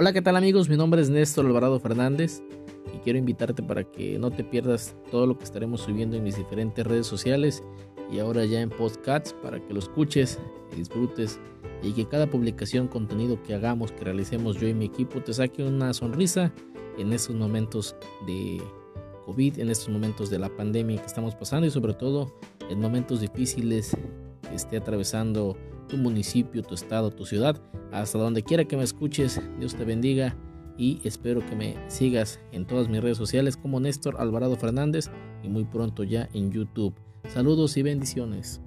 Hola, ¿qué tal amigos? Mi nombre es Néstor Alvarado Fernández y quiero invitarte para que no te pierdas todo lo que estaremos subiendo en mis diferentes redes sociales y ahora ya en podcasts para que lo escuches disfrutes y que cada publicación, contenido que hagamos, que realicemos yo y mi equipo te saque una sonrisa en estos momentos de COVID, en estos momentos de la pandemia que estamos pasando y sobre todo en momentos difíciles que esté atravesando tu municipio, tu estado, tu ciudad, hasta donde quiera que me escuches. Dios te bendiga y espero que me sigas en todas mis redes sociales como Néstor Alvarado Fernández y muy pronto ya en YouTube. Saludos y bendiciones.